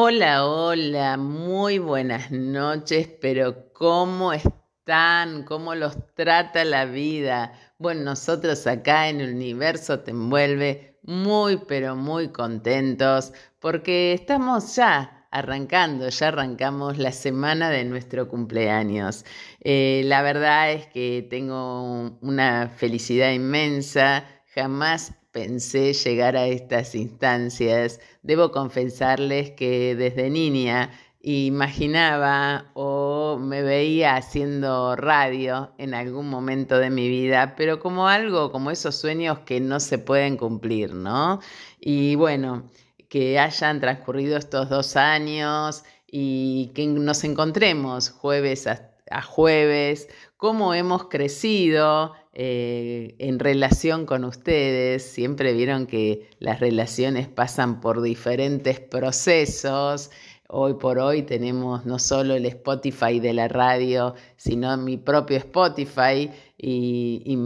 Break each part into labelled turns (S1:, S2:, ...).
S1: Hola, hola, muy buenas noches, pero ¿cómo están? ¿Cómo los trata la vida? Bueno, nosotros acá en el universo te envuelve muy, pero muy contentos porque estamos ya arrancando, ya arrancamos la semana de nuestro cumpleaños. Eh, la verdad es que tengo una felicidad inmensa, jamás pensé llegar a estas instancias. Debo confesarles que desde niña imaginaba o me veía haciendo radio en algún momento de mi vida, pero como algo, como esos sueños que no se pueden cumplir, ¿no? Y bueno, que hayan transcurrido estos dos años y que nos encontremos jueves a, a jueves, cómo hemos crecido eh, en relación con ustedes. Siempre vieron que las relaciones pasan por diferentes procesos. Hoy por hoy tenemos no solo el Spotify de la radio, sino mi propio Spotify y,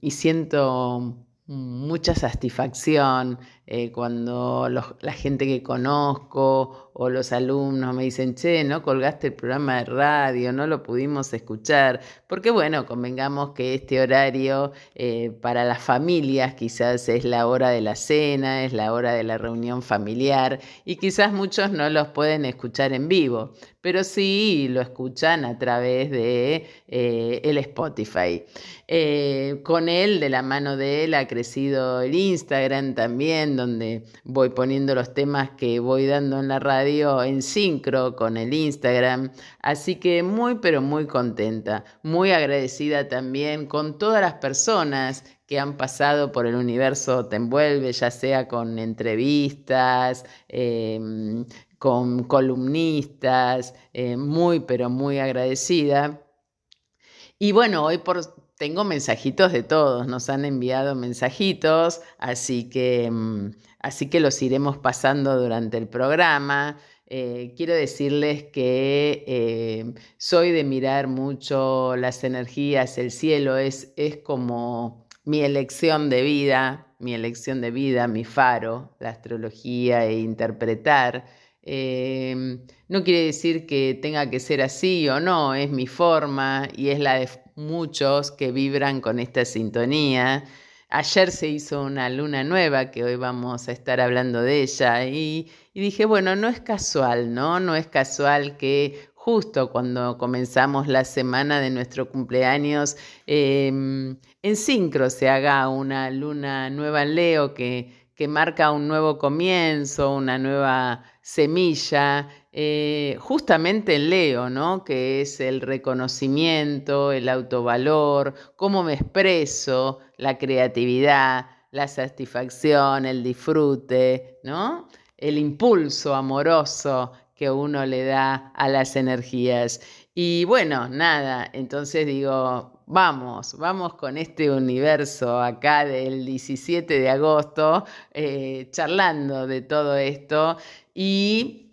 S1: y siento mucha satisfacción eh, cuando la gente que conozco o los alumnos me dicen, che, no colgaste el programa de radio, no lo pudimos escuchar, porque bueno, convengamos que este horario eh, para las familias quizás es la hora de la cena, es la hora de la reunión familiar y quizás muchos no los pueden escuchar en vivo, pero sí lo escuchan a través de eh, el Spotify. con él, de la mano de él, ha crecido el Instagram también, donde voy poniendo los temas que voy dando en la radio en sincro con el Instagram. Así que muy, pero muy contenta, muy agradecida también con todas las personas que han pasado por el universo Te Envuelve, ya sea con entrevistas, em, con columnistas, eh, muy, pero muy agradecida. Y bueno, hoy por tengo mensajitos de todos, nos han enviado mensajitos, así que, mm, así que los iremos pasando durante el programa. Eh, quiero decirles que eh, soy de mirar mucho las energías, el cielo es, es como mi elección de vida, mi elección de vida, mi faro, la astrología e interpretar. Eh, no quiere decir que tenga que ser así o no, es mi forma y es la de muchos que vibran con esta sintonía. Ayer se hizo una luna nueva, que hoy vamos a estar hablando de ella, y, dije, bueno, no es casual, ¿no? No es casual que justo cuando comenzamos la semana de nuestro cumpleaños, em, en sincro se haga una luna nueva en Leo que, que marca un nuevo comienzo, una nueva semilla, eh, justamente en Leo, ¿no? Que es el reconocimiento, el autovalor, cómo me expreso, la creatividad, la satisfacción, el disfrute, ¿no? El impulso amoroso que uno le da a las energías. Y bueno, nada, entonces digo, vamos, vamos con este universo acá del 17 de agosto, eh, charlando de todo esto y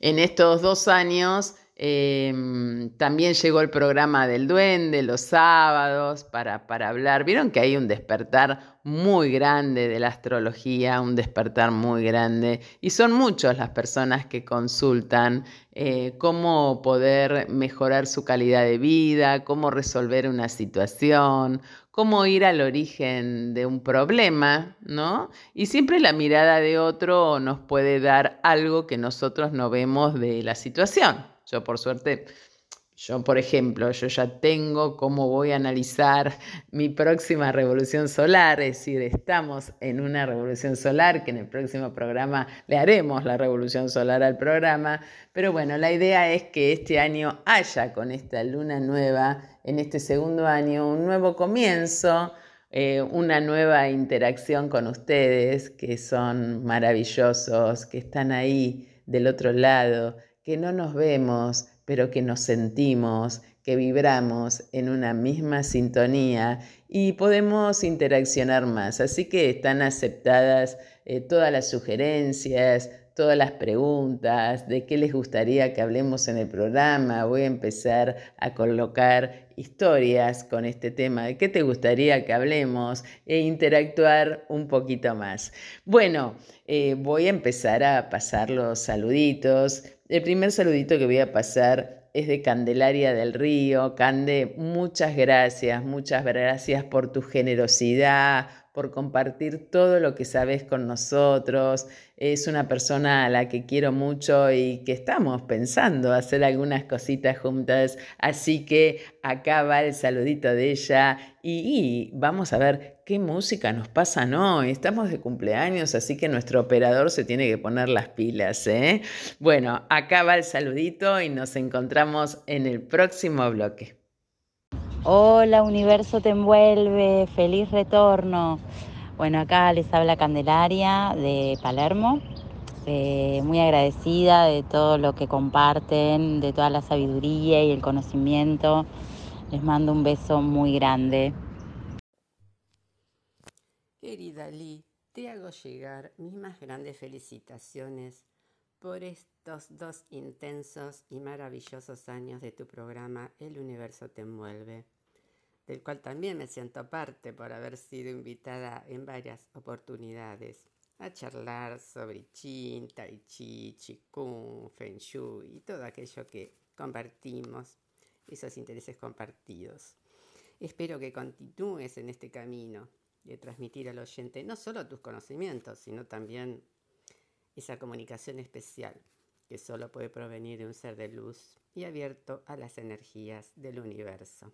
S1: en estos dos años em, también llegó el programa del duende los sábados para, para, hablar. Vieron que hay un despertar muy grande de la astrología, un despertar muy grande. Y son muchas las personas que consultan eh, cómo poder mejorar su calidad de vida, cómo resolver una situación, cómo ir al origen de un problema, ¿no? Y siempre la mirada de otro nos puede dar algo que nosotros no vemos de la situación. Yo por suerte yo, por ejemplo, yo ya tengo cómo voy a analizar mi próxima revolución solar, es decir, estamos en una revolución solar, que en el próximo programa le haremos la revolución solar al programa, pero bueno, la idea es que este año haya con esta luna nueva, en este segundo año, un nuevo comienzo, eh, una nueva interacción con ustedes, que son maravillosos, que están ahí del otro lado, que no nos vemos pero que nos sentimos, que vibramos en una misma sintonía y podemos interaccionar más. Así que están aceptadas eh, todas las sugerencias, todas las preguntas de qué les gustaría que hablemos en el programa. Voy a empezar a colocar historias con este tema de qué te gustaría que hablemos e interactuar un poquito más. Bueno, eh, voy a empezar a pasar los saluditos. El primer saludito que voy a pasar es de Candelaria del Río. Cande, muchas gracias, muchas gracias por tu generosidad, por compartir todo lo que sabes con nosotros. Es una persona a la que quiero mucho y que estamos pensando hacer algunas cositas juntas. Así que acá va el saludito de ella y, vamos a ver qué música nos pasa hoy. Estamos de cumpleaños, así que nuestro operador se tiene que poner las pilas. ¿eh? Bueno, acá va el saludito y nos encontramos en el próximo bloque.
S2: Hola, universo te envuelve, feliz retorno. Bueno, acá les habla Candelaria de Palermo, eh, muy agradecida de todo lo que comparten, de toda la sabiduría y el conocimiento. Les mando un beso muy grande.
S3: Querida Lee, te hago llegar mis más grandes felicitaciones por estos dos intensos y maravillosos años de tu programa El universo te envuelve, del cual también me siento parte por haber sido invitada en varias oportunidades a charlar sobre Chin, Tai Chi, Qigong, Feng Shui y todo aquello que compartimos, esos intereses compartidos. Espero que continúes en este camino de transmitir al oyente no solo tus conocimientos, sino también esa comunicación especial que solo puede provenir de un ser de luz y abierto a las energías del universo.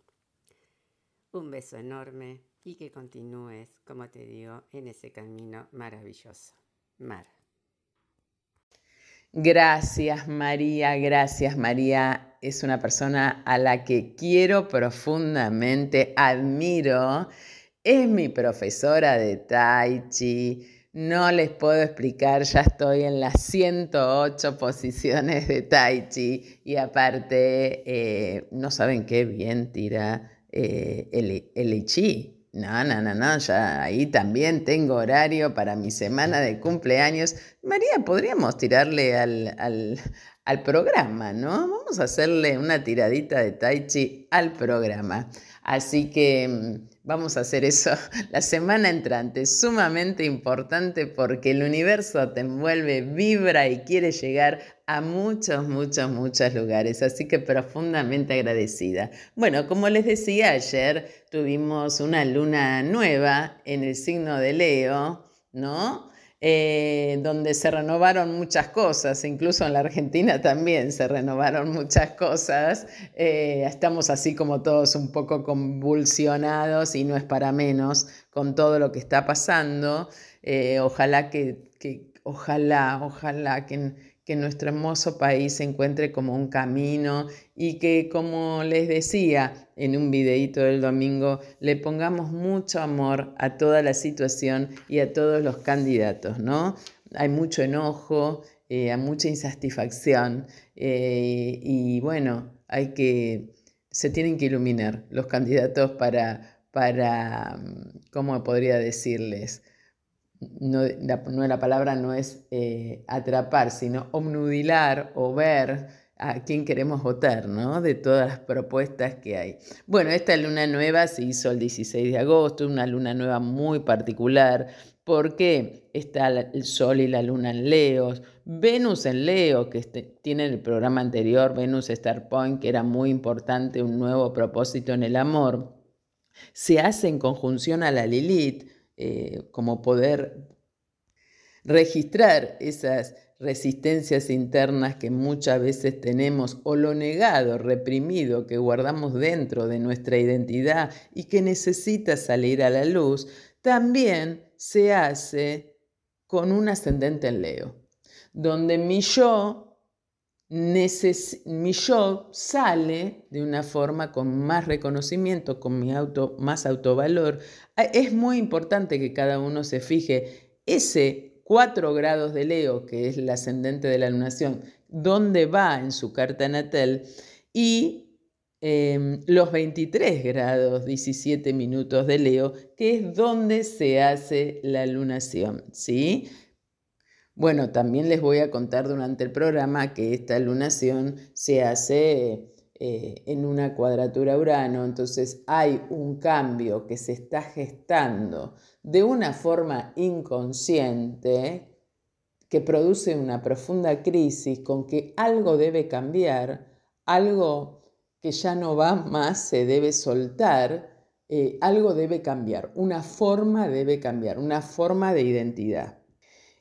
S3: Un beso enorme y que continúes, como te digo, en ese camino maravilloso. Mar.
S1: Gracias María, gracias María. Es una persona a la que quiero profundamente, admiro. Es mi profesora de Tai Chi no les puedo explicar, ya estoy en las 108 posiciones de Tai Chi y aparte, eh, no saben qué bien tira eh, el, el Chi. No, no, no, no, ya ahí también tengo horario para mi semana de cumpleaños. María, podríamos tirarle al, al programa, ¿no? Vamos a hacerle una tiradita de Tai Chi al programa. Así que mm, vamos a hacer eso la semana entrante, sumamente importante porque el universo te envuelve, vibra y quiere llegar a muchos, muchos, muchos lugares. Así que profundamente agradecida. Bueno, como les decía ayer, tuvimos una luna nueva en el signo de Leo, ¿no? Eh, donde se renovaron muchas cosas, incluso en la Argentina también se renovaron muchas cosas. Eh, estamos así como todos un poco convulsionados y no es para menos con todo lo que está pasando. Eh, ojalá que, que, ojalá, ojalá que que nuestro hermoso país se encuentre como un camino y que, como les decía en un videíto del domingo, le pongamos mucho amor a toda la situación y a todos los candidatos, ¿no? Hay mucho enojo, eh, hay mucha insatisfacción eh, y bueno, hay que, se tienen que iluminar los candidatos para, para, ¿cómo podría decirles? No, la, palabra no es eh, atrapar, sino obnudilar o ver a quién queremos votar, ¿no? De todas las propuestas que hay. Bueno, esta luna nueva se hizo el 16 de agosto, una luna nueva muy particular, porque está el Sol y la Luna en Leos, Venus en Leo, que este, tiene el programa anterior, Venus Star Point, que era muy importante, un nuevo propósito en el amor, se hace en conjunción a la Lilith, eh, como poder registrar esas resistencias internas que muchas veces tenemos o lo negado, reprimido que guardamos dentro de nuestra identidad y que necesita salir a la luz, también se hace con un ascendente en Leo, donde mi yo mi yo sale de una forma con más reconocimiento, con mi auto, más autovalor. Es muy importante que cada uno se fije ese 4 grados de Leo, que es el ascendente de la lunación, dónde va en su carta natal, y em, los 23 grados 17 minutos de Leo, que es donde se hace la lunación, ¿sí? Bueno, también les voy a contar durante el programa que esta lunación se hace eh, en una cuadratura Urano, entonces hay un cambio que se está gestando de una forma inconsciente que produce una profunda crisis con que algo debe cambiar, algo que ya no va más se debe soltar, eh, algo debe cambiar, una forma debe cambiar, una forma de identidad.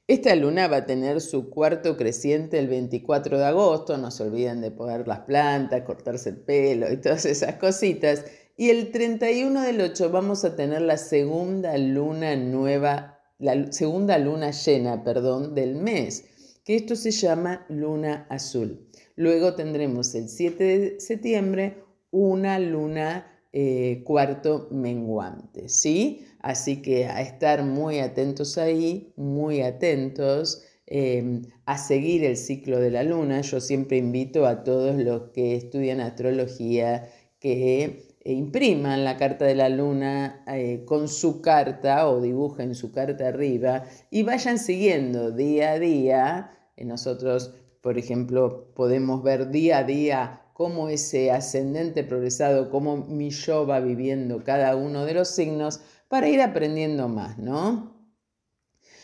S1: Esta luna va a tener su cuarto creciente el 24 de agosto, no se olviden de poner las plantas, cortarse el pelo y todas esas cositas. Y el 31 del 8 vamos a tener la segunda luna nueva, la segunda luna llena, perdón, del mes, que esto se llama luna azul. Luego tendremos el 7 de septiembre una luna eh, cuarto menguante, ¿sí? Así que a estar muy atentos ahí, muy atentos em, a seguir el ciclo de la luna. Yo siempre invito a todos los que estudian astrología que impriman la carta de la luna eh, con su carta o dibujen su carta arriba y vayan siguiendo día a día. Nosotros, por ejemplo, podemos ver día a día cómo ese ascendente progresado, cómo mi yo va viviendo cada uno de los signos para ir aprendiendo más, ¿no?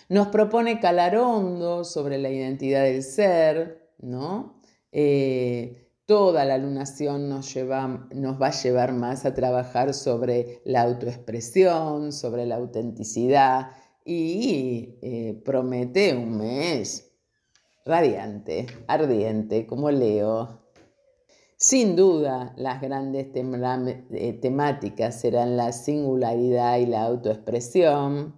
S1: Nos propone calar hondo sobre la identidad del ser, ¿no? Eh, toda la lunación nos, lleva, nos va a llevar más a trabajar sobre la autoexpresión, sobre la autenticidad y eh, promete un mes radiante, ardiente, como Leo. Sin duda, las grandes eh, temáticas serán la singularidad y la autoexpresión.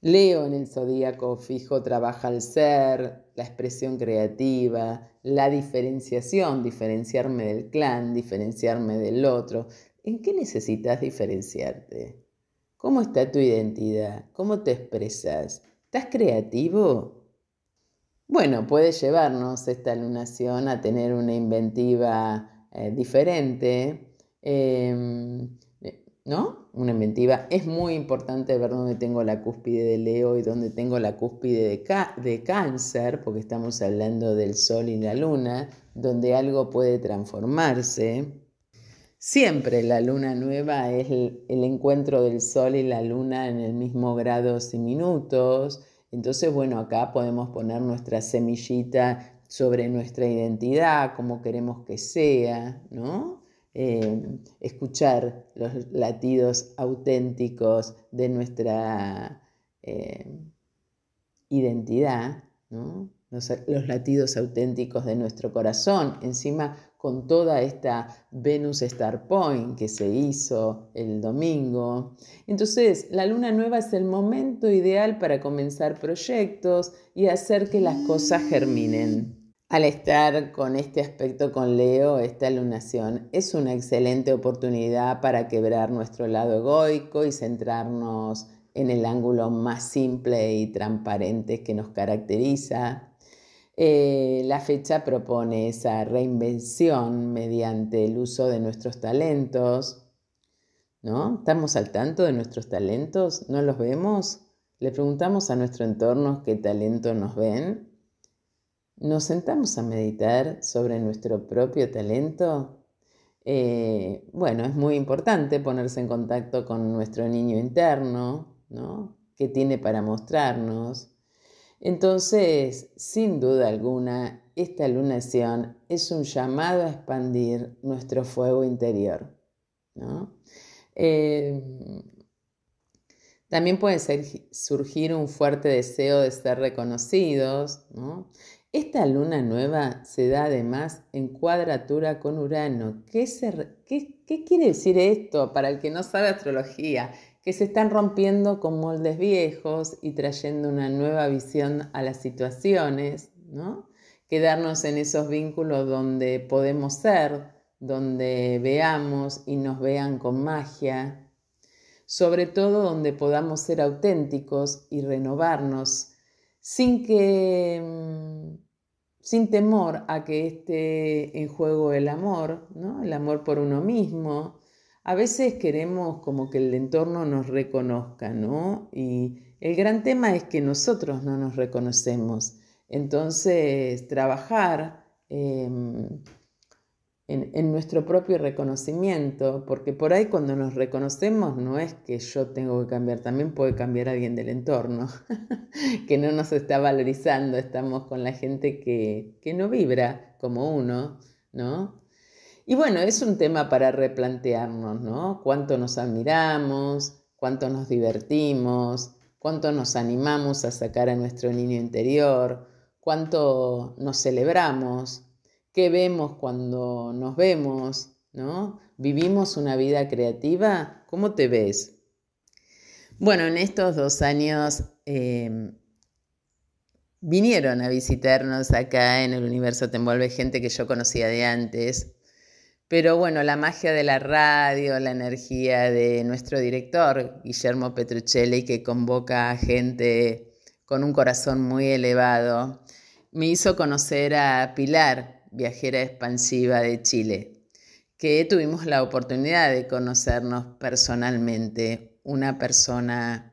S1: Leo en el zodíaco fijo trabaja el ser, la expresión creativa, la diferenciación, diferenciarme del clan, diferenciarme del otro. ¿En qué necesitas diferenciarte? ¿Cómo está tu identidad? ¿Cómo te expresas? ¿Estás creativo? Bueno, puede llevarnos esta lunación a tener una inventiva eh, diferente, em, ¿no? Una inventiva. Es muy importante ver dónde tengo la cúspide de Leo y dónde tengo la cúspide de, de cáncer, porque estamos hablando del Sol y la Luna, donde algo puede transformarse. Siempre la luna nueva es el, el encuentro del Sol y la Luna en el mismo grado y minutos entonces, bueno, acá podemos poner nuestra semillita sobre nuestra identidad, como queremos que sea, ¿no? Eh, escuchar los latidos auténticos de nuestra eh, identidad, ¿no? los, latidos auténticos de nuestro corazón. Encima, con toda esta Venus Star Point que se hizo el domingo. Entonces, la luna nueva es el momento ideal para comenzar proyectos y hacer que las cosas germinen. Al estar con este aspecto con Leo, esta lunación es una excelente oportunidad para quebrar nuestro lado egoico y centrarnos en el ángulo más simple y transparente que nos caracteriza, eh, la fecha propone esa reinvención mediante el uso de nuestros talentos. ¿No? ¿Estamos al tanto de nuestros talentos? ¿No los vemos? ¿Le preguntamos a nuestro entorno qué talento nos ven? ¿Nos sentamos a meditar sobre nuestro propio talento? Eh, bueno, es muy importante ponerse en contacto con nuestro niño interno, ¿no? ¿Qué tiene para mostrarnos? Entonces, sin duda alguna, esta lunación es un llamado a expandir nuestro fuego interior. Eh, también puede surgir un fuerte deseo de ser reconocidos. Esta luna nueva se da además en cuadratura con Urano. ¿Qué, ¿Qué quiere decir esto para el que no sabe astrología? Que se están rompiendo con moldes viejos y trayendo una nueva visión a las situaciones, ¿no? Quedarnos en esos vínculos donde podemos ser, donde veamos y nos vean con magia, sobre todo donde podamos ser auténticos y renovarnos sin que mm, sin temor a que esté en juego el amor, ¿no? El amor por uno mismo, a veces queremos como que el entorno nos reconozca, ¿no? Y el gran tema es que nosotros no nos reconocemos. Entonces, trabajar em, en, nuestro propio reconocimiento, porque por ahí cuando nos reconocemos no es que yo tengo que cambiar, también puede cambiar alguien del entorno, que no nos está valorizando, estamos con la gente que, que no vibra como uno, ¿no? Y bueno, es un tema para replantearnos, ¿no? Cuánto nos admiramos, cuánto nos divertimos, cuánto nos animamos a sacar a nuestro niño interior, cuánto nos celebramos, qué vemos cuando nos vemos, ¿no? ¿Vivimos una vida creativa? ¿Cómo te ves? Bueno, en estos dos años em, vinieron a visitarnos acá en el universo Te Envuelve gente que yo conocía de antes, pero bueno, la magia de la radio, la energía de nuestro director, Guillermo Petruccelli, que convoca a gente con un corazón muy elevado, me hizo conocer a Pilar, viajera expansiva de Chile, que tuvimos la oportunidad de conocernos personalmente, una persona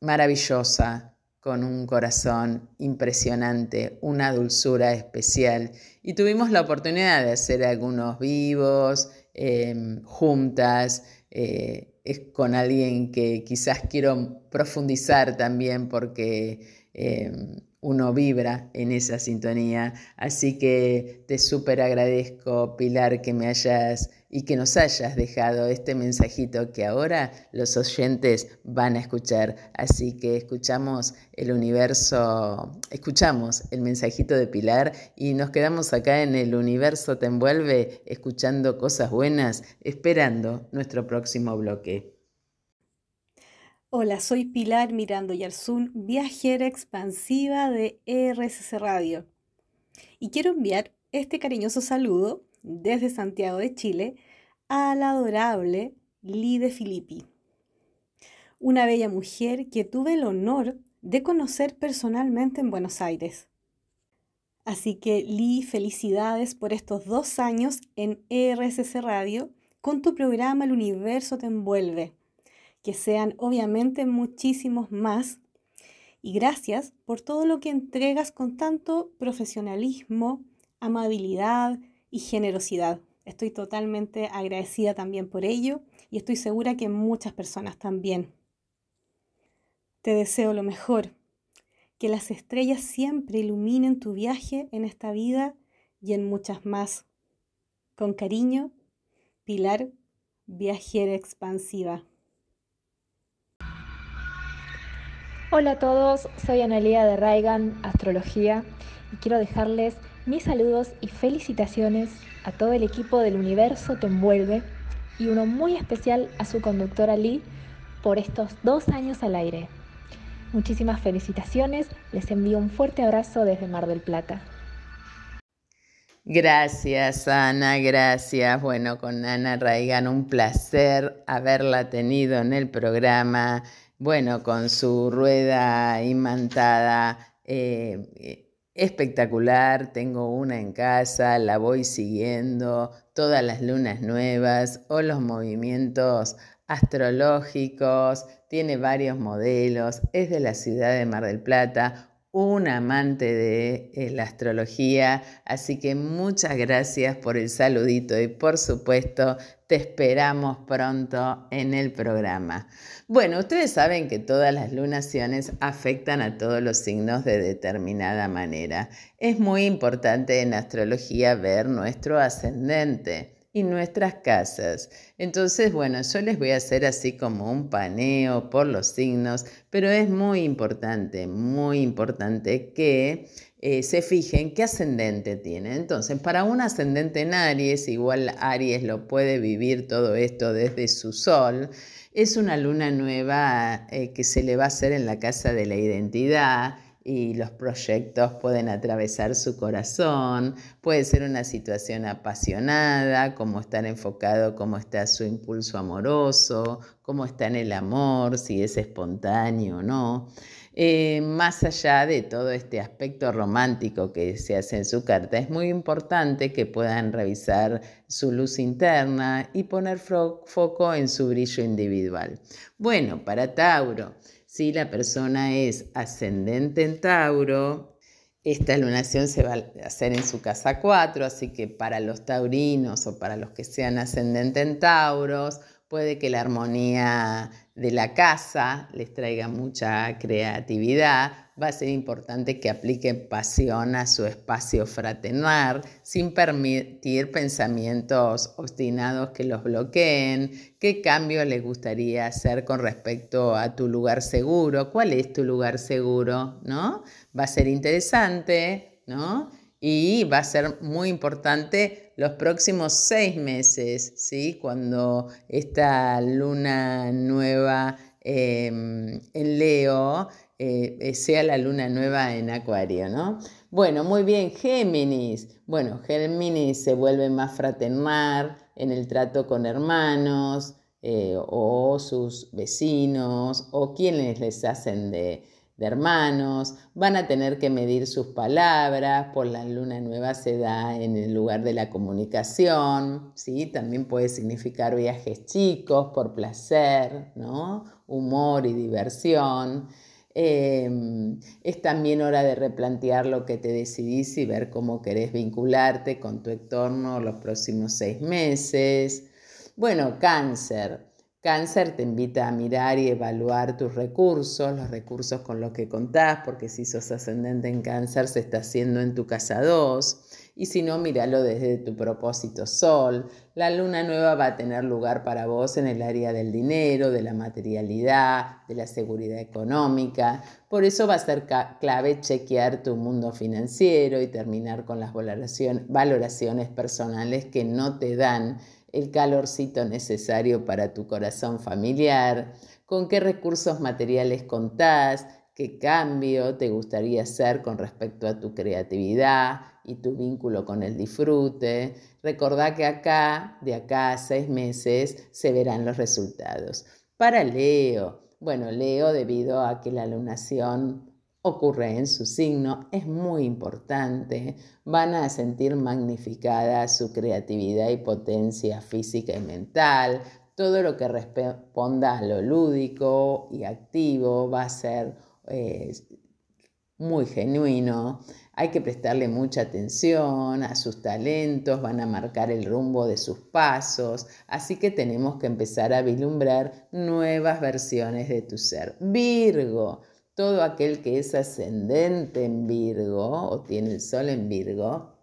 S1: maravillosa, con un corazón impresionante, una dulzura especial. Y tuvimos la oportunidad de hacer algunos vivos em, juntas, eh, es con alguien que quizás quiero profundizar también porque em, uno vibra en esa sintonía. Así que te súper agradezco, Pilar, que me hayas y que nos hayas dejado este mensajito que ahora los oyentes van a escuchar. Así que escuchamos el universo, escuchamos el mensajito de Pilar y nos quedamos acá en el universo te envuelve escuchando cosas buenas, esperando nuestro próximo bloque.
S4: Hola, soy Pilar Mirando Yarzún, viajera expansiva de RSC Radio. Y quiero enviar este cariñoso saludo desde Santiago de Chile a la adorable Lide Filippi, una bella mujer que tuve el honor de conocer personalmente en Buenos Aires. Así que Li, felicidades por estos dos años en RSC Radio con tu programa El Universo te envuelve que sean obviamente muchísimos más. Y gracias por todo lo que entregas con tanto profesionalismo, amabilidad y generosidad. Estoy totalmente agradecida también por ello y estoy segura que muchas personas también. Te deseo lo mejor, que las estrellas siempre iluminen tu viaje en esta vida y en muchas más. Con cariño, Pilar, viajera expansiva.
S5: Hola a todos, soy Analia de Raigan Astrología y quiero dejarles mis saludos y felicitaciones a todo el equipo del Universo Te Envuelve y uno muy especial a su conductora Lee por estos dos años al aire. Muchísimas felicitaciones, les envío un fuerte abrazo desde Mar del Plata.
S1: Gracias, Ana, gracias. Bueno, con Ana Raigan, un placer haberla tenido en el programa bueno, con su rueda imantada eh, espectacular, tengo una en casa, la voy siguiendo, todas las lunas nuevas o los movimientos astrológicos, tiene varios modelos, es de la ciudad de Mar del Plata, un amante de eh, la astrología, así que muchas gracias por el saludito y por supuesto te esperamos pronto en el programa. Bueno, ustedes saben que todas las lunaciones afectan a todos los signos de determinada manera. Es muy importante en astrología ver nuestro ascendente y nuestras casas. Entonces, bueno, yo les voy a hacer así como un paneo por los signos, pero es muy importante, muy importante que eh, se fijen qué ascendente tiene. Entonces, para un ascendente en Aries, igual Aries lo puede vivir todo esto desde su sol, es una luna nueva eh, que se le va a hacer en la casa de la identidad y los proyectos pueden atravesar su corazón, puede ser una situación apasionada, cómo estar enfocado, cómo está su impulso amoroso, cómo está en el amor, si es espontáneo o no. Eh, más allá de todo este aspecto romántico que se hace en su carta, es muy importante que puedan revisar su luz interna y poner foco en su brillo individual. Bueno, para Tauro, si la persona es ascendente en Tauro esta lunación se va a hacer en su casa 4, así que para los taurinos o para los que sean ascendentes en Tauros, puede que la armonía de la casa les traiga mucha creatividad. Va a ser importante que apliquen pasión a su espacio fraternal sin permitir pensamientos obstinados que los bloqueen. ¿Qué cambio les gustaría hacer con respecto a tu lugar seguro? ¿Cuál es tu lugar seguro? ¿No? Va a ser interesante, ¿no? Y va a ser muy importante los próximos seis meses, ¿sí? cuando esta luna nueva em, en Leo eh, sea la luna nueva en Acuario, ¿no? Bueno, muy bien, Géminis. Bueno, Géminis se vuelve más fraternal en el trato con hermanos eh, o sus vecinos o quienes les hacen de, de hermanos, van a tener que medir sus palabras, por la luna nueva se da en el lugar de la comunicación, ¿sí? también puede significar viajes chicos por placer, ¿no? humor y diversión. Em, es también hora de replantear lo que te decidís y ver cómo querés vincularte con tu entorno los próximos seis meses. Bueno, cáncer. Cáncer te invita a mirar y evaluar tus recursos, los recursos con los que contás, porque si sos ascendente en cáncer se está haciendo en tu casa 2, y si no, míralo desde tu propósito sol. La luna nueva va a tener lugar para vos en el área del dinero, de la materialidad, de la seguridad económica. Por eso va a ser clave chequear tu mundo financiero y terminar con las valoraciones personales que no te dan el calorcito necesario para tu corazón familiar, con qué recursos materiales contás, qué cambio te gustaría hacer con respecto a tu creatividad y tu vínculo con el disfrute. Recordá que acá, de acá a seis meses, se verán los resultados. Para Leo, bueno, Leo, debido a que la lunación ocurre en su signo es muy importante. Van a sentir magnificada su creatividad y potencia física y mental. Todo lo que responda a lo lúdico y activo va a ser eh, muy genuino. Hay que prestarle mucha atención a sus talentos, van a marcar el rumbo de sus pasos, así que tenemos que empezar a vislumbrar nuevas versiones de tu ser. Virgo, todo aquel que es ascendente en Virgo o tiene el sol en Virgo,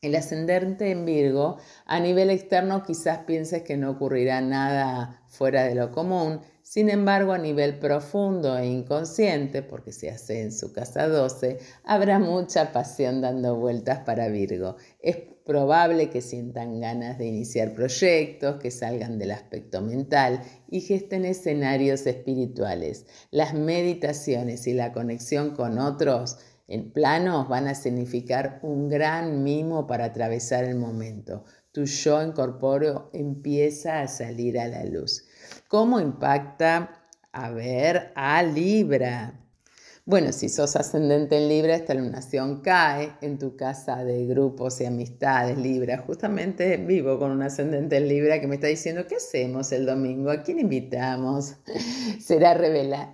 S1: el ascendente en Virgo, a nivel externo quizás pienses que no ocurrirá nada fuera de lo común, sin embargo a nivel profundo e inconsciente, porque se hace en su casa 12, habrá mucha pasión dando vueltas para Virgo. Es probable que sientan ganas de iniciar proyectos, que salgan del aspecto mental y gesten escenarios espirituales. Las meditaciones y la conexión con otros en planos van a significar un gran mimo para atravesar el momento. Tu yo incorpóreo empieza a salir a la luz. ¿Cómo impacta a ver a Libra? Bueno, si sos ascendente en Libra, esta lunación cae en tu casa de grupos y amistades Libra. Justamente vivo con un ascendente en Libra que me está diciendo, ¿qué hacemos el domingo? ¿A quién invitamos? será,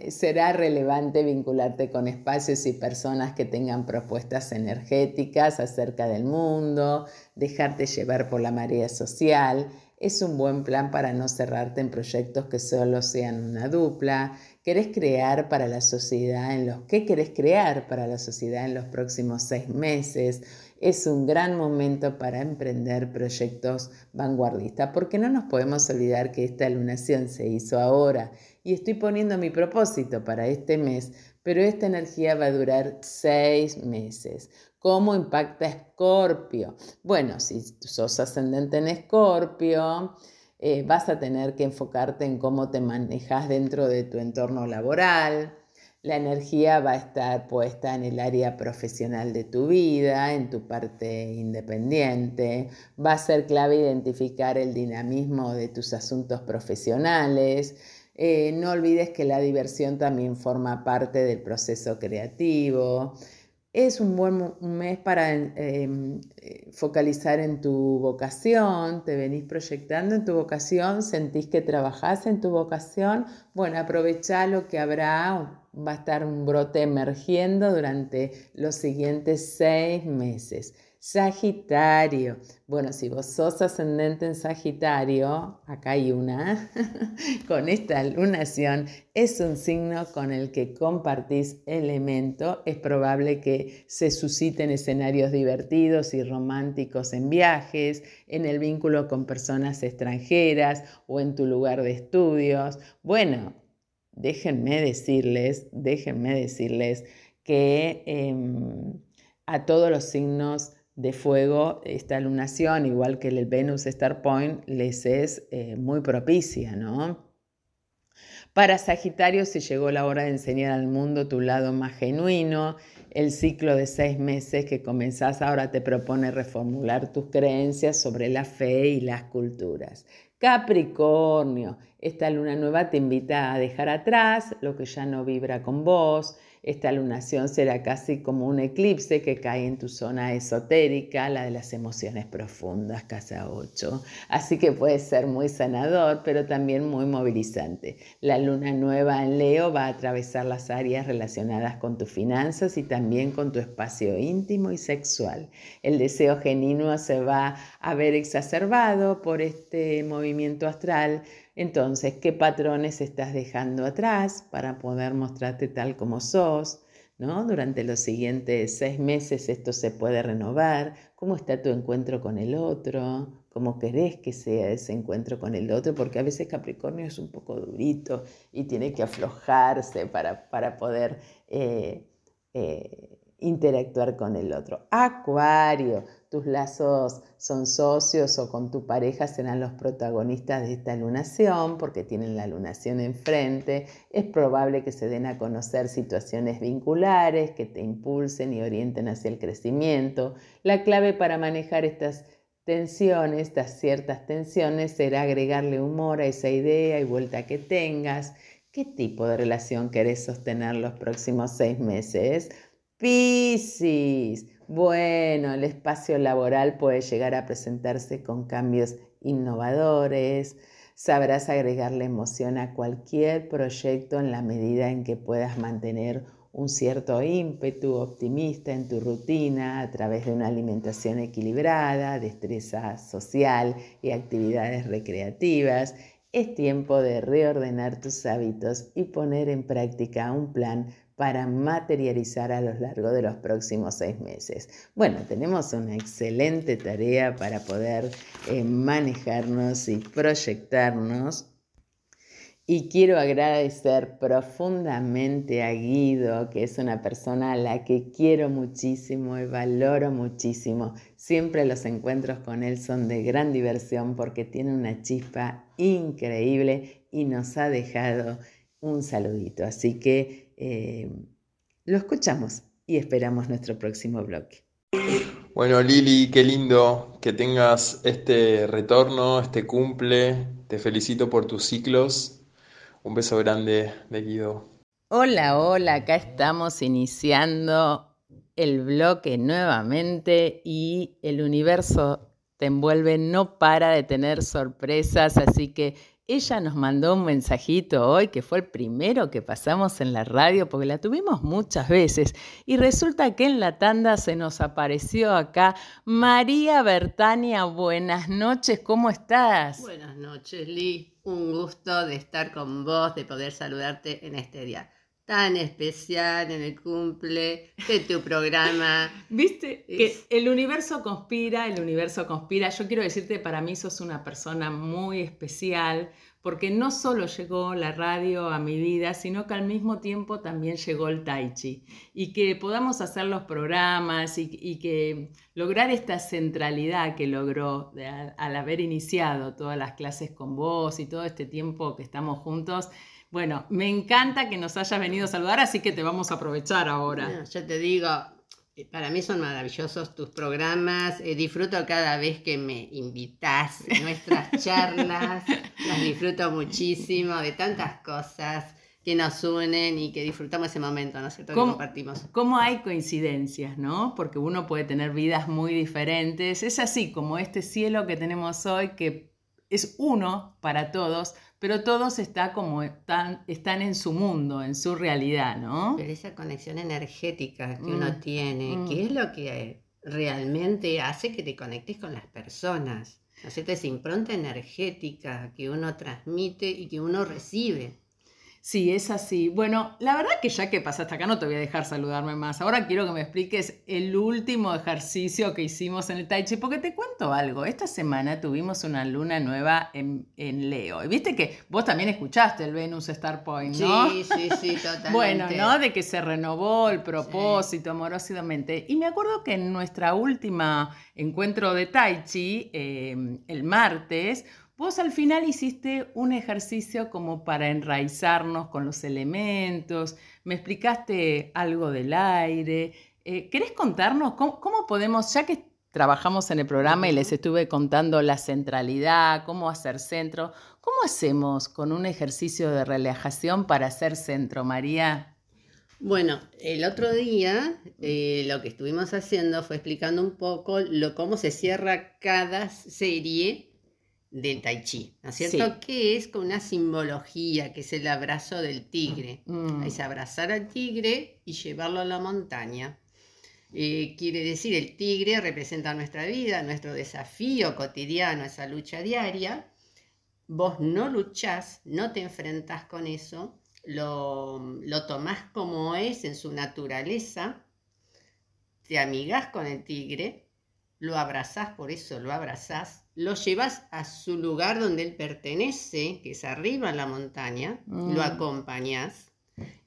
S1: será relevante vincularte con espacios y personas que tengan propuestas energéticas acerca del mundo, dejarte llevar por la marea social es un buen plan para no cerrarte en proyectos que solo sean una dupla. ¿Querés crear para la sociedad en los querés crear para la sociedad en los próximos seis meses? Es un gran momento para emprender proyectos vanguardistas, porque no nos podemos olvidar que esta lunación se hizo ahora y estoy poniendo mi propósito para este mes, pero esta energía va a durar seis meses. ¿Cómo impacta Escorpio? Bueno, si sos ascendente en Escorpio, eh, vas a tener que enfocarte en cómo te manejas dentro de tu entorno laboral. La energía va a estar puesta en el área profesional de tu vida, en tu parte independiente. Va a ser clave identificar el dinamismo de tus asuntos profesionales. Eh, no olvides que la diversión también forma parte del proceso creativo. Es un buen mes para em, eh, focalizar en tu vocación, te venís proyectando en tu vocación, sentís que trabajás en tu vocación, bueno, aprovecha lo que habrá va a estar un brote emergiendo durante los siguientes seis meses. Sagitario. Bueno, si vos sos ascendente en Sagitario, acá hay una, con esta lunación, es un signo con el que compartís elemento. Es probable que se susciten escenarios divertidos y románticos en viajes, en el vínculo con personas extranjeras o en tu lugar de estudios. Bueno, déjenme decirles, déjenme decirles que em, a todos los signos de fuego, esta lunación, igual que el Venus Star Point, les es eh, muy propicia, ¿no? Para Sagitario se llegó la hora de enseñar al mundo tu lado más genuino. El ciclo de seis meses que comenzás ahora te propone reformular tus creencias sobre la fe y las culturas. Capricornio, esta luna nueva te invita a dejar atrás lo que ya no vibra con vos, esta lunación será casi como un eclipse que cae en tu zona esotérica, la de las emociones profundas, casa 8. Así que puede ser muy sanador, pero también muy movilizante. La luna nueva en Leo va a atravesar las áreas relacionadas con tus finanzas y también con tu espacio íntimo y sexual. El deseo genuino se va a ver exacerbado por este movimiento astral entonces, ¿qué patrones estás dejando atrás para poder mostrarte tal como sos? ¿no? Durante los siguientes seis meses esto se puede renovar. ¿Cómo está tu encuentro con el otro? ¿Cómo querés que sea ese encuentro con el otro? Porque a veces Capricornio es un poco durito y tiene que aflojarse para, para poder eh, eh, interactuar con el otro. Acuario, tus lazos son socios o con tu pareja serán los protagonistas de esta lunación porque tienen la lunación enfrente. Es probable que se den a conocer situaciones vinculares que te impulsen y orienten hacia el crecimiento. La clave para manejar estas tensiones, estas ciertas tensiones, será agregarle humor a esa idea y vuelta que tengas. ¿Qué tipo de relación querés sostener los próximos seis meses? Piscis. Bueno, el espacio laboral puede llegar a presentarse con cambios innovadores. Sabrás agregarle emoción a cualquier proyecto en la medida en que puedas mantener un cierto ímpetu optimista en tu rutina a través de una alimentación equilibrada, destreza social y actividades recreativas. Es tiempo de reordenar tus hábitos y poner en práctica un plan para materializar a lo largo de los próximos seis meses. Bueno, tenemos una excelente tarea para poder eh, manejarnos y proyectarnos. Y quiero agradecer profundamente a Guido, que es una persona a la que quiero muchísimo y valoro muchísimo. Siempre los encuentros con él son de gran diversión porque tiene una chispa increíble y nos ha dejado un saludito. Así que eh, lo escuchamos y esperamos nuestro próximo bloque.
S6: Bueno, Lili, qué lindo que tengas este retorno, este cumple. Te felicito por tus ciclos. Un beso grande de Guido.
S1: Hola, hola, acá estamos iniciando el bloque nuevamente y el universo te envuelve, no para de tener sorpresas, así que ella nos mandó un mensajito hoy que fue el primero que pasamos en la radio porque la tuvimos muchas veces y resulta que en la tanda se nos apareció acá María Bertania. Buenas noches, ¿cómo estás?
S3: Buenas noches, Lee. Un gusto de estar con vos, de poder saludarte en este día tan especial en el cumple de tu programa.
S1: Viste que el universo conspira, el universo conspira. Yo quiero decirte, para mí sos una persona muy especial, porque no solo llegó la radio a mi vida, sino que al mismo tiempo también llegó el tai chi. Y que podamos hacer los programas y, que lograr esta centralidad que logró al haber iniciado todas las clases con vos y todo este tiempo que estamos juntos, bueno, me encanta que nos hayas venido a saludar, así que te vamos a aprovechar ahora.
S3: yo te digo, eh, para mí son maravillosos tus programas, eh, disfruto cada vez que me invitas nuestras charlas, las disfruto muchísimo de tantas cosas que nos unen y que disfrutamos ese momento, ¿no es cierto? Que compartimos.
S1: ¿Cómo hay coincidencias, no? Porque uno puede tener vidas muy diferentes. Es así como este cielo que tenemos hoy, que es uno para todos, pero todos está como están, están en su mundo, en su realidad, ¿no?
S3: Pero esa conexión energética que uno
S1: Mm,
S3: tiene,
S1: mm.
S3: que es lo que realmente hace que te conectes con las personas. ¿No es cierto? Esa impronta energética que uno transmite y que uno recibe.
S1: Sí, es así. Bueno, la verdad que ya que pasaste acá no te voy a dejar saludarme más. Ahora quiero que me expliques el último ejercicio que hicimos en el Tai Chi, porque te cuento algo. Esta semana tuvimos una luna nueva en, en Leo. Y viste que vos también escuchaste el Venus Star Point, ¿no?
S3: Sí, sí, sí, totalmente.
S1: Bueno, ¿no? De que se renovó el propósito amorosamente. Y me acuerdo que en nuestra última encuentro de Tai Chi, eh, el martes, vos al final hiciste un ejercicio como para enraizarnos con los elementos, me explicaste algo del aire. Eh, ¿Querés contarnos cómo, cómo podemos, ya que trabajamos en el programa y les estuve contando la centralidad, cómo hacer centro, ¿cómo hacemos con un ejercicio de relajación para hacer centro, María?
S3: Bueno, el otro día eh, lo que estuvimos haciendo fue explicando un poco lo, cómo se cierra cada serie del Tai Chi, ¿no es cierto?
S1: Sí.
S3: Que es con una simbología, que es el abrazo del tigre.
S1: Mm.
S3: Es abrazar al tigre y llevarlo a la montaña. Eh, quiere decir, el tigre representa nuestra vida, nuestro desafío cotidiano, esa lucha diaria. Vos no luchás, no te enfrentás con eso, lo, lo tomás como es en su naturaleza, te amigás con el tigre, lo abrazás, por eso lo abrazás, lo llevas a su lugar donde él pertenece, que es arriba en la montaña,
S1: Mm.
S3: lo acompañás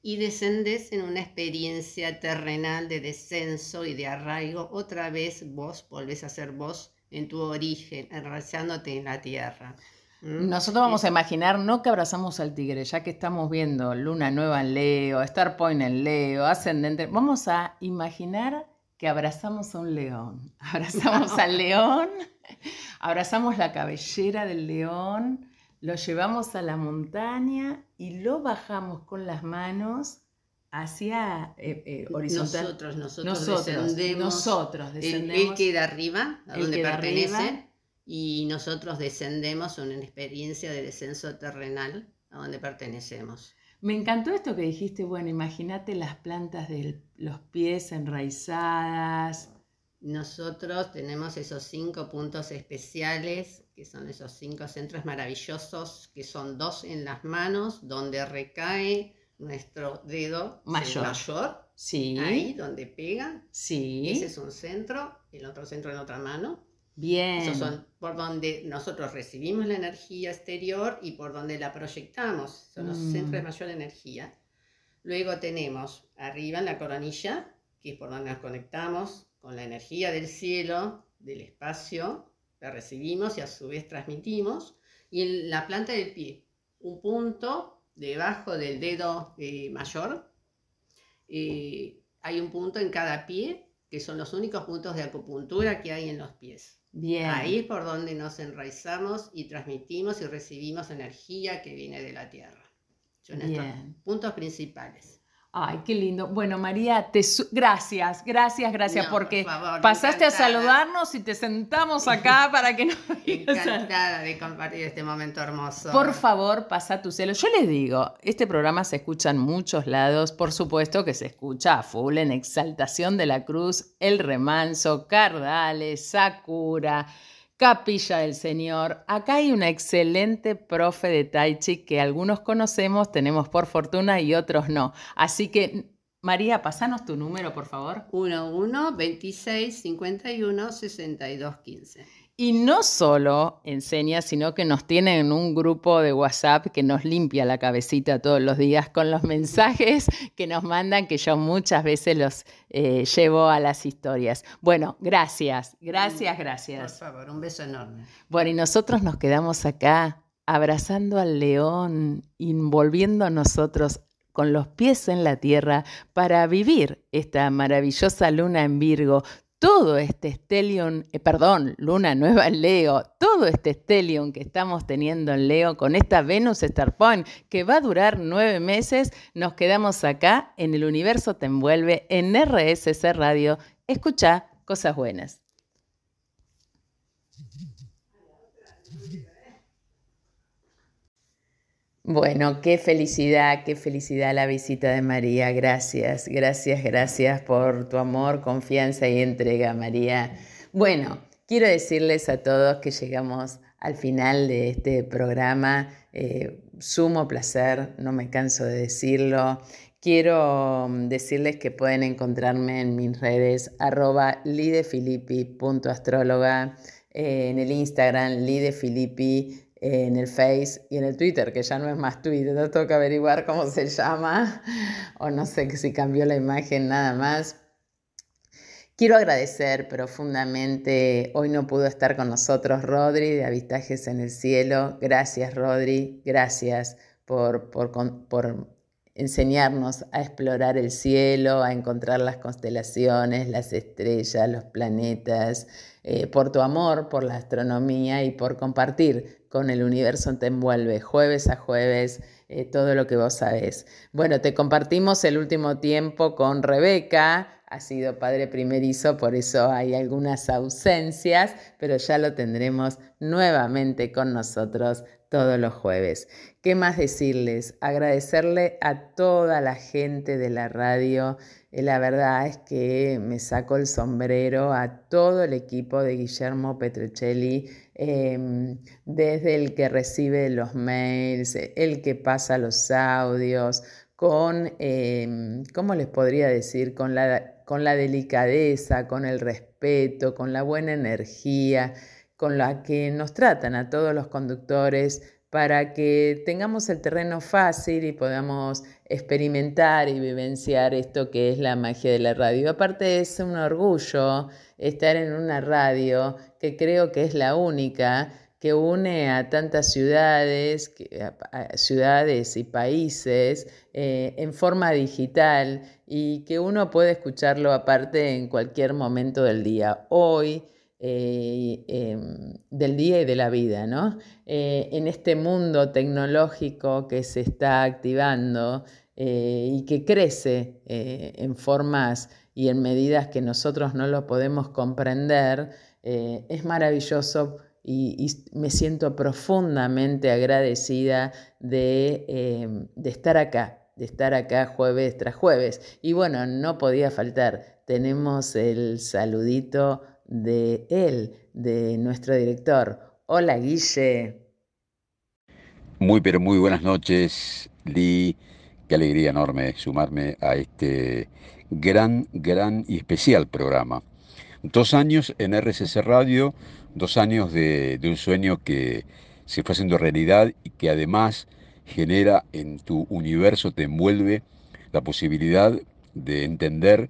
S3: y descendes en una experiencia terrenal de descenso y de arraigo. Otra vez vos volvés a ser vos en tu origen, enraizándote en la tierra. ¿Mm?
S1: Nosotros vamos a imaginar, no que abrazamos al tigre, ya que estamos viendo Luna Nueva en Leo, Star Point en Leo, Ascendente, vamos a imaginar que abrazamos a un león. Abrazamos al león, abrazamos la cabellera del león, lo llevamos a la montaña y lo bajamos con las manos hacia eh, eh, horizontal.
S3: Nosotros, nosotros,
S1: nosotros,
S3: descendemos.
S1: nosotros descendemos.
S3: él queda arriba, a donde pertenece,
S1: arriba.
S3: y nosotros descendemos en una experiencia de descenso terrenal a donde pertenecemos.
S1: Me encantó esto que dijiste, bueno, imagínate las plantas de los pies enraizadas.
S3: Nosotros tenemos esos cinco puntos especiales, que son esos cinco centros maravillosos, que son dos en las manos, donde recae nuestro dedo
S1: Mayor.
S3: mayor
S1: Sí,
S3: ahí donde pega.
S1: sí,
S3: Ese es un centro, el otro centro en la otra mano.
S1: Bien.
S3: Esos son por donde nosotros recibimos la energía exterior y por donde la proyectamos. Son los
S1: Mm.
S3: centros de mayor energía. Luego tenemos arriba en la coronilla, que es por donde nos conectamos con la energía del cielo, del espacio, la recibimos y a su vez transmitimos. Y en la planta del pie, un punto debajo del dedo eh, mayor. eh, hay un punto en cada pie, que son los únicos puntos de acupuntura que hay en los pies.
S1: Bien.
S3: Ahí es por donde nos enraizamos y transmitimos y recibimos energía que viene de la tierra. Son estos puntos principales.
S1: Ay, qué lindo. Bueno, María, te su- gracias, gracias, gracias,
S3: No,
S1: porque
S3: por favor,
S1: pasaste a saludarnos y te sentamos acá para que nos.
S3: Encantada de compartir este momento hermoso.
S1: Por favor, pasa tu celo. Yo les digo, este programa se escucha en muchos lados, por supuesto que se escucha a full en Exaltación de la Cruz, El Remanso, Cardales, Sakura, Capilla del Señor. Acá hay una excelente profe de Tai Chi que algunos conocemos, tenemos por fortuna y otros no. Así que, María, pasanos tu número, por favor.
S3: 11 26 51 62 15.
S1: Y no solo enseña, sino que nos tiene en un grupo de WhatsApp que nos limpia la cabecita todos los días con los mensajes que nos mandan, que yo muchas veces los eh, llevo a las historias. Bueno, gracias, gracias,
S3: Por
S1: gracias.
S3: favor, un beso enorme.
S1: Bueno, y nosotros nos quedamos acá abrazando al león, envolviendo a nosotros con los pies en la tierra para vivir esta maravillosa luna en Virgo, todo este stellium, eh, perdón, luna nueva en Leo, todo este stellium que estamos teniendo en Leo con esta Venus Star Point que va a durar nueve meses, nos quedamos acá en el universo te envuelve en RSC Radio. Escucha cosas buenas. Bueno, qué felicidad, qué felicidad la visita de María. Gracias, gracias, gracias por tu amor, confianza y entrega, María. Bueno, quiero decirles a todos que llegamos al final de este programa. Eh, sumo placer, no me canso de decirlo. Quiero mm, decirles que pueden encontrarme en mis redes arroba lidefilippi.astróloga, eh, en el Instagram lidefilippi en el Face y en el Twitter, que ya no es más Twitter, no tengo que averiguar cómo se llama, o no sé si cambió la imagen nada más. Quiero agradecer profundamente, hoy no pudo estar con nosotros Rodri de Avistajes en el Cielo. Gracias Rodri, gracias por, por, por enseñarnos a explorar el cielo, a encontrar las constelaciones, las estrellas, los planetas, eh, por tu amor, por la astronomía y por compartir con el universo te envuelve jueves a jueves eh, todo lo que vos sabés. Bueno, te compartimos el último tiempo con Rebeca, ha sido padre primerizo, por eso hay algunas ausencias, pero ya lo tendremos nuevamente con nosotros todos los jueves. ¿Qué más decirles? Agradecerle a toda la gente de la radio. Eh, la verdad es que me saco el sombrero a todo el equipo de Guillermo Petruccelli, em, desde el que recibe los mails, el que pasa los audios, con, em, ¿cómo les podría decir? Con la, con la delicadeza, con el respeto, con la buena energía con la que nos tratan a todos los conductores para que tengamos el terreno fácil y podamos experimentar y vivenciar esto que es la magia de la radio. Aparte es un orgullo estar en una radio que creo que es la única que une a tantas ciudades, ciudades y países eh, en forma digital y que uno puede escucharlo aparte en cualquier momento del día. Hoy eh, em, del día y de la vida, ¿no? Eh, en este mundo tecnológico que se está activando eh, y que crece en formas y en medidas que nosotros no lo podemos comprender, es maravilloso y, me siento profundamente agradecida de, em, de estar acá, de estar acá jueves tras jueves. Y bueno, no podía faltar. Tenemos el saludito de él, de nuestro director. Hola Guille.
S7: Muy pero muy buenas noches, Lee. Qué alegría enorme sumarme a este gran, gran y especial programa. Dos años en RCC Radio, dos años de, de un sueño que se fue haciendo realidad y que además genera en tu universo, te envuelve la posibilidad de entender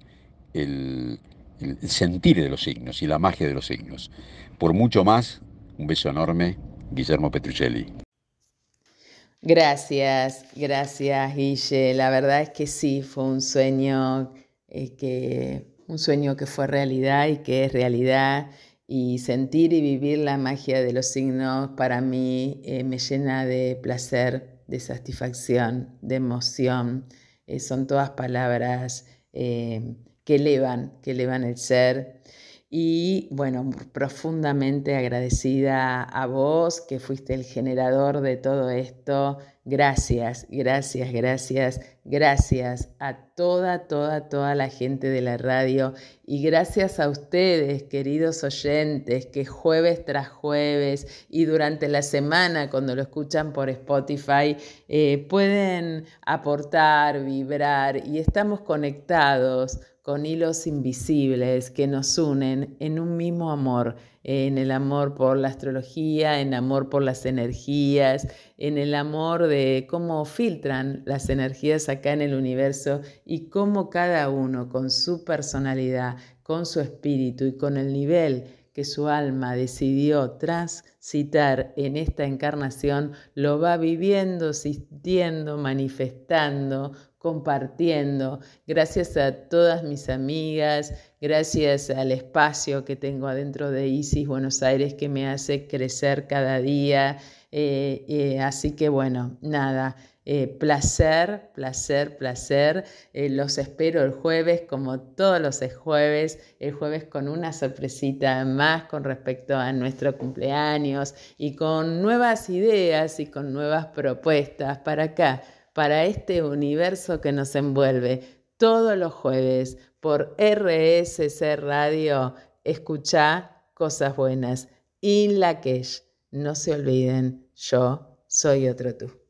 S7: el, el sentir de los signos y la magia de los signos. Por mucho más, un beso enorme, Guillermo Petruccelli.
S1: Gracias, gracias Guille. La verdad es que sí, fue un sueño eh, que un sueño que fue realidad y que es realidad y sentir y vivir la magia de los signos para mí eh, me llena de placer, de satisfacción, de emoción. Eh, son todas palabras que elevan, que elevan el ser. Y bueno, profundamente agradecida a vos, que fuiste el generador de todo esto. Gracias, gracias, gracias, gracias a toda, toda, toda la gente de la radio y gracias a ustedes, queridos oyentes, que jueves tras jueves y durante la semana, cuando lo escuchan por Spotify, eh, pueden aportar, vibrar y estamos conectados con hilos invisibles que nos unen en un mismo amor, en el amor por la astrología, en amor por las energías, en el amor de cómo filtran las energías acá en el universo y cómo cada uno con su personalidad, con su espíritu y con el nivel que su alma decidió transitar en esta encarnación, lo va viviendo, sintiendo, manifestando, compartiendo. Gracias a todas mis amigas, gracias al espacio que tengo adentro de Isis Buenos Aires que me hace crecer cada día. Eh, eh, así que bueno, nada, Eh, placer, placer, placer. Eh, los espero el jueves, como todos los jueves, el jueves con una sorpresita más con respecto a nuestro cumpleaños y con nuevas ideas y con nuevas propuestas para acá, para este universo que nos envuelve todos los jueves por RSC Radio. Escucha cosas buenas. In Lakesh. No se olviden, yo soy otro tú.